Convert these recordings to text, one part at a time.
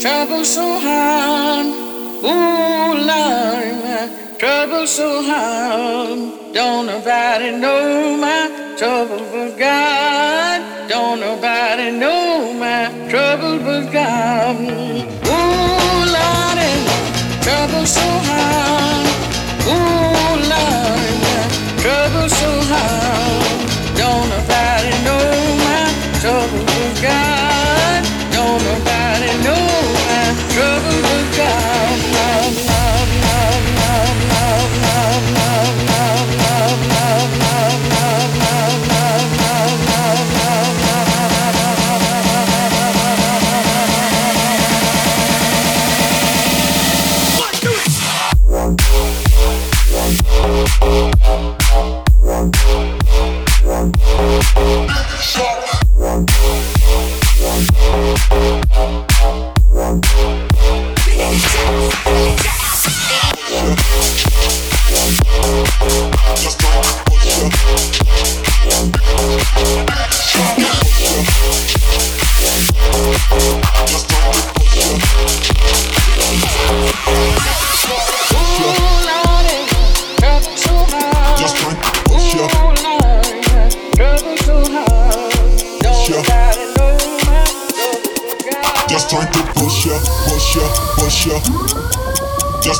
trouble so hard. Ooh, Lord, trouble so hard. Don't nobody know my trouble but God. Don't nobody know my trouble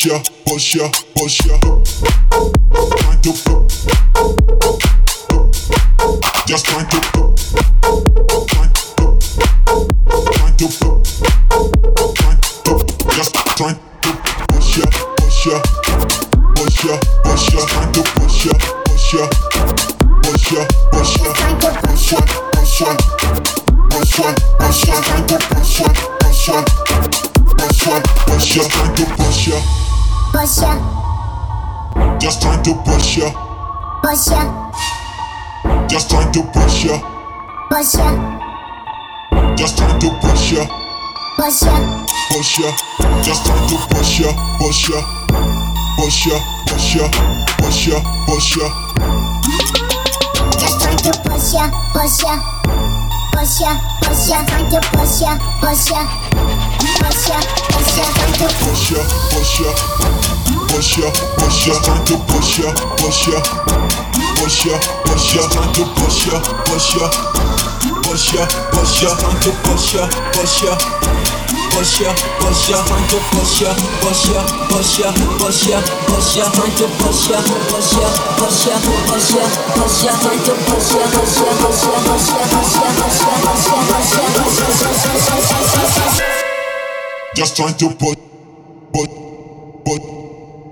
push ya, push ya, push ya. Trying to push ya, Just trying to push ya push ya, Just trying to push ya push ya, Push ya Just trying to push ya Push ya Push ya Push ya Push ya Push ya just trying to push ya, push ya, push ya, push ya, trying to push ya, push ya, push ya, push ya, trying to push ya, push ya, push ya, push ya, trying to push ya, push ya, push ya, push ya, trying to push ya, push ya, push ya, push ya, trying to push ya, push ya. Push ya, push ya, trying to push ya, push ya, push ya, push ya, push ya, trying to push ya, push ya, push ya, push ya, push ya, trying to push ya, push ya, push ya, push ya, push ya, push ya, push ya, push ya, push ya. Just trying to put, put, put,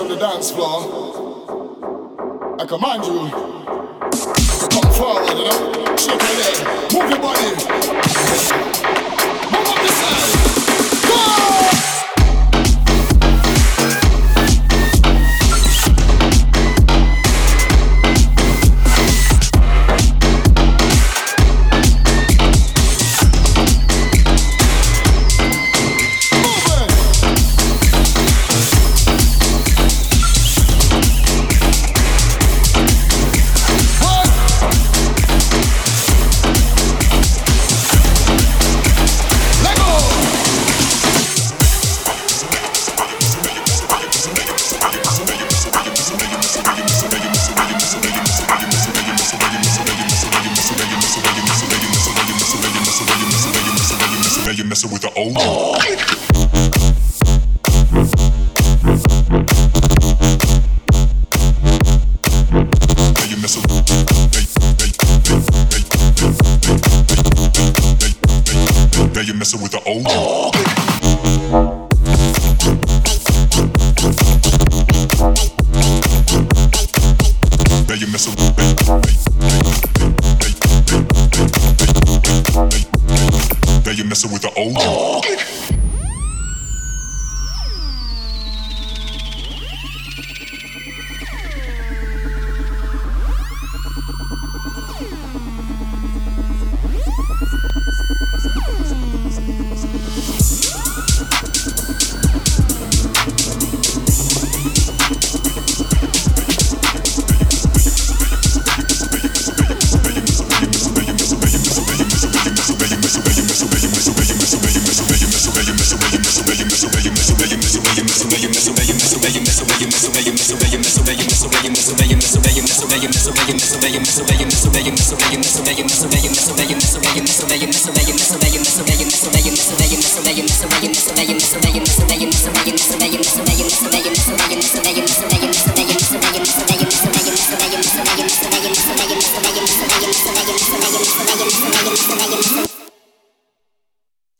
and on the dance floor, I command you to come forward, you know? Shake your leg, move your body. Move up the side.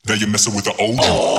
Now you're messing with the old. Oh.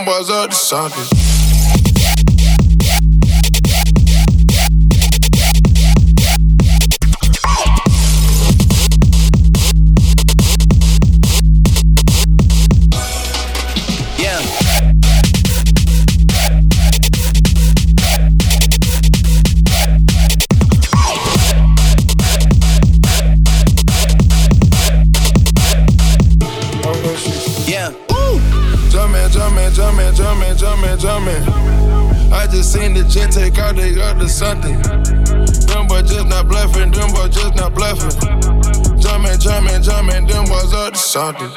was a disciple. Seen the jet take out, they got to something. Them boys just not bluffing, them boys just not bluffing. Jumping, jumping, jumping, them boys up to something.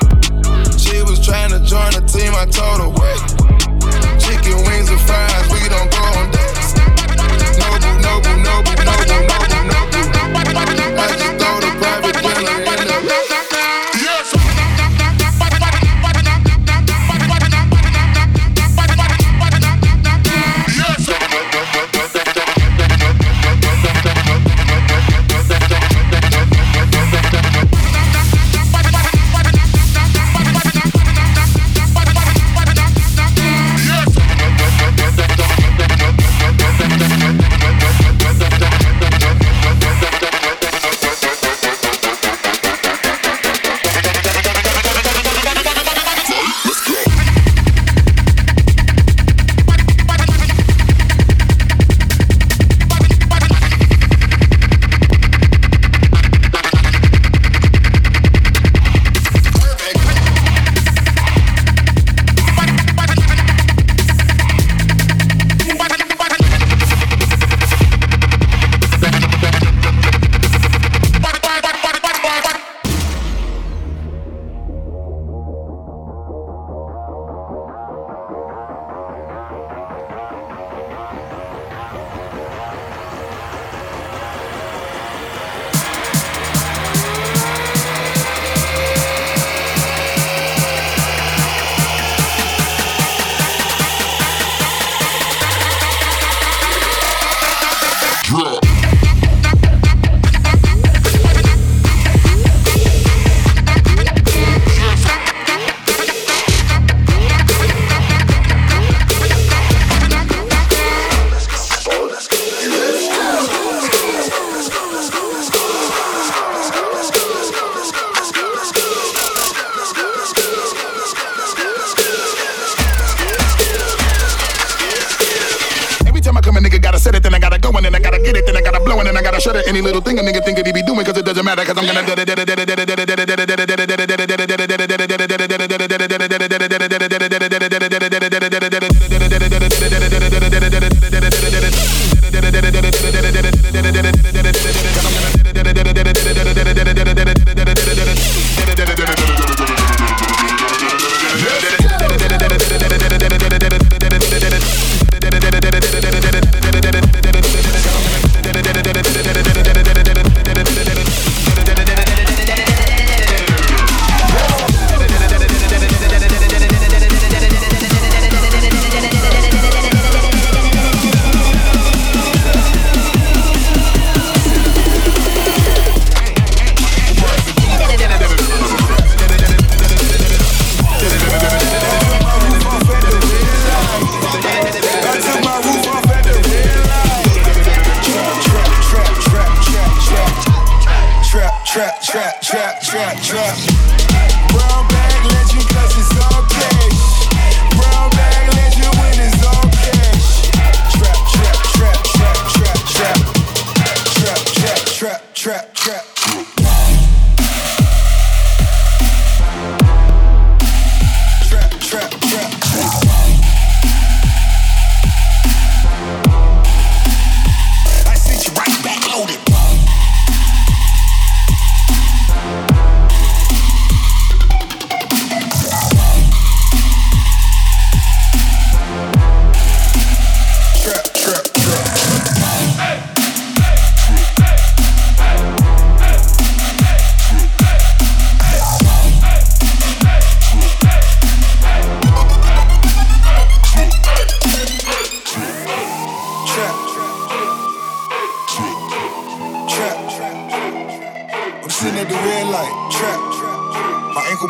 She was trying to join the team, I told her, wait. Chicken wings and fries, we don't go on dates. Noble, noble, noble, noble, noble, noble.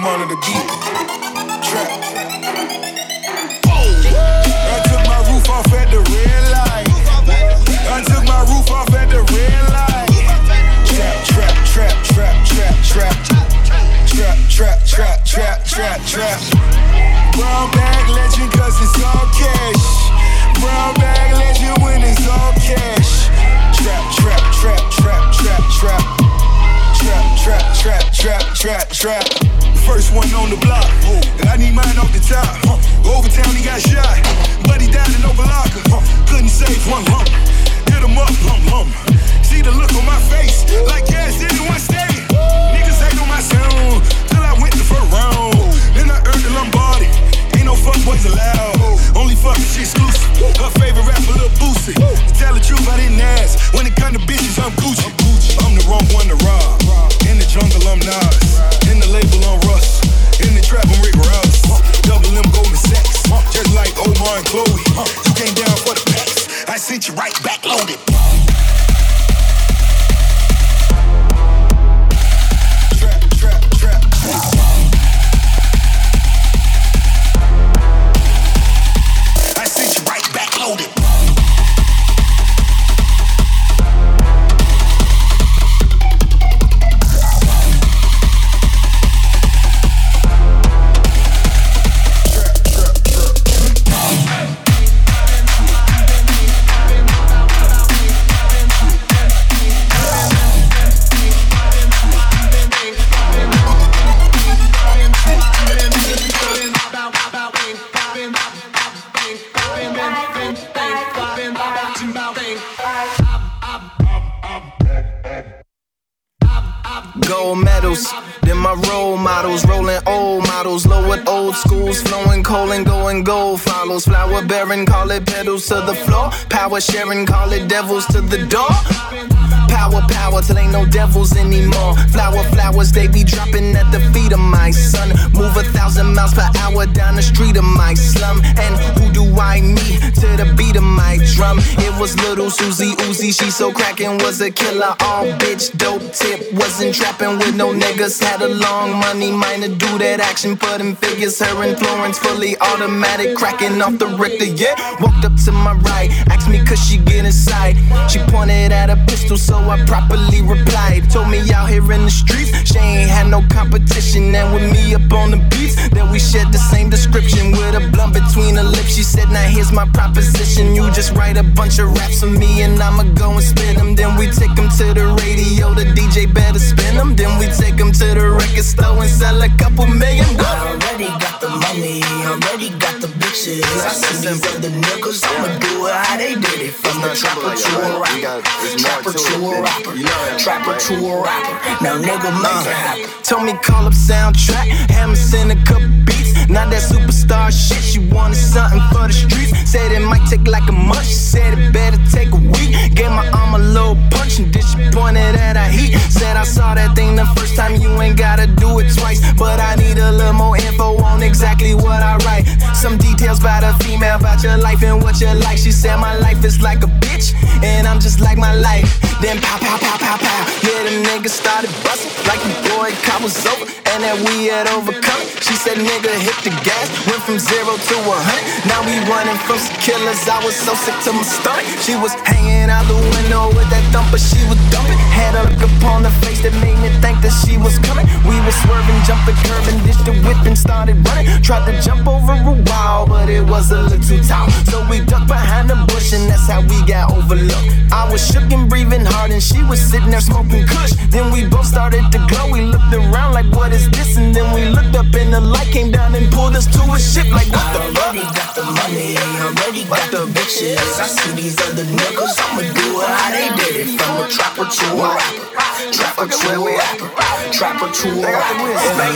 Ankle monitor beat. One on the block. And I need mine off the top. Overtown, he got shot. And Chloe. You came down for the packs. I sent you right back Call it pedals to the floor. Power sharing, call it devils to the door. Power, power, till ain't no devils anymore. Flower, flowers, they be dropping at the feet of my son. Move a thousand miles per hour down the street of my slum. And who do I meet to the beat of my drum? It was little Susie Uzi, she so crackin', was a killer. All bitch, dope tip, wasn't trapping with no niggas. Had a long money mind to do that action, put in figures. Her influence fully automatic, crackin' off the Richter, yeah. Walked up to my right, asked me could she get inside. She pointed at a pistol, so I properly replied. Told me out here in the streets, she ain't had no competition. And with me up on the beats, that we shared the same description with a blunt between her lips. She said, Now here's my proposition. You just write a bunch of raps for me, and I'ma go and spit them. Then we take them to the radio, the DJ better spin them. Then we take them to the record store and sell a couple million. I already got the money, already got the bitches. I see these other niggas, I'ma do it how they did it. From the trapper to a rapper, trapper to a rapper, trapper to a rapper. Now nigga make it happen. Told me call up Soundtrakk, Hammer send a couple beats. Not that superstar shit, she wanted something for the streets. Said it might take like a month, she said it better take a week. Gave my arm a little punch and then she pointed at her heat. Said I saw that thing the first time, you ain't gotta do it twice. But I need a little more info on exactly what I write. Some details about a female, about your life and what you like. She said my life is like a bitch, and I'm just like my life. Then pow, pow, pow, pow, pow. Yeah, the nigga started busting like the boy cop was over, and that we had overcome. She said, nigga, hit the gas, went from zero to a hundred. Now we running from some killers. I was so sick to my stomach. She was hanging out the window with that thumper, she was dumping. Had a look upon her face that made me think that she was coming. We were swerving, jumping, curving, ditched the whip and started running. Tried to jump over a wall, but it was a little too tall. So we ducked behind the bush, and that's how we got overlooked. I was shook and breathing hard, and she was sitting there smoking kush. Then we both started to glow. We looked around like, what is this? And then we looked up, and the light came down and pulled us to a ship. Like, what the fuck? Already got the money, already got the bitches. I see these other niggas, I'ma do it how they did it. From a trapper to a rapper, trapper a rapper, trapper to a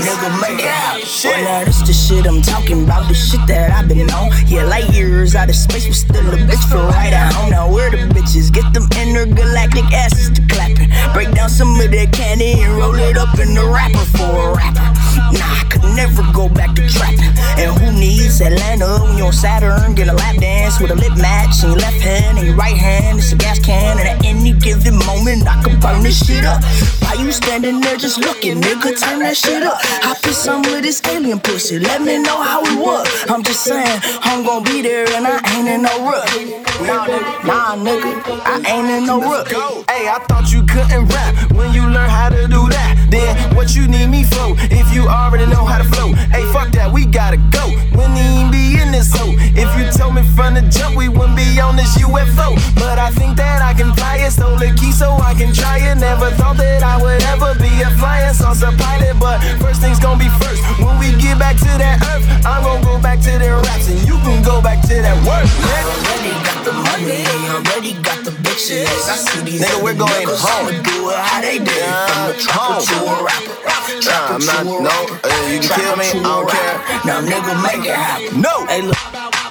nigga make it happen. Well, now this the shit I'm talking about, the shit that I've been on. Yeah, light years out of space, but still a bitch for right at home. Now where the bitches get them intergalactic asses to clapping. Break down some of that candy and roll it up in the rapper for a rapper. Nah, I could never go back to trapping. And who needs Atlanta when you're on Saturn? Get a lap dance with a lip match in your left hand and your right hand. It's a gas can, and at any given moment, I can burn this shit up. Why you standing there just looking, nigga? Turn that shit up. I put some with this alien pussy. Let me know how it was. I'm just saying, I'm gonna be there and I ain't in no rush. Nah, nigga, nah, nigga, I ain't in no rush. Hey, I thought you couldn't rap when you learn how to do that. Then what you need me for if you already know how to flow? Hey, fuck that, we gotta go. When even be in this hoe. If you told me from the jump, we wouldn't be on this UFO. But I think that I can fly it, stole the key so I can try it. Never thought that I would ever be a flying saucer pilot, but first things gonna be first. When we get back to that earth, I'm gonna go back to the raps and you can go back to that work. I already got the money, already got the bitches. I see these Nigga, we're going home. Do it how they did. From a trapper to a rapper. Trapper I'm to not- a no, rapper. Uh, you can kill me, I don't care. Now nigga make it happen. No. Hey look.